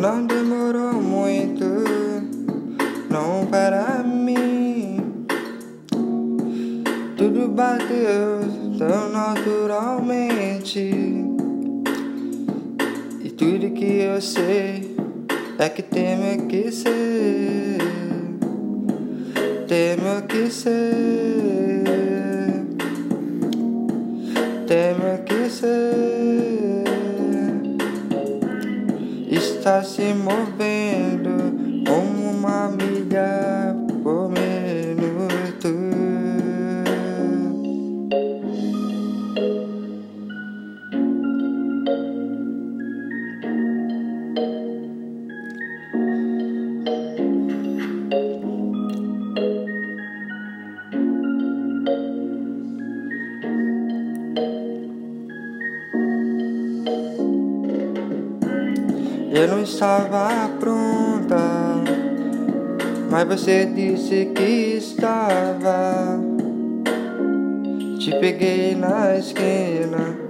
Não demorou muito, não para mim. Tudo bateu tão naturalmente. E tudo que eu sei é que temo que ser. Temo que ser. Temo que ser está se movendo como uma milha Eu não estava pronta, mas você disse que estava. Te peguei na esquina.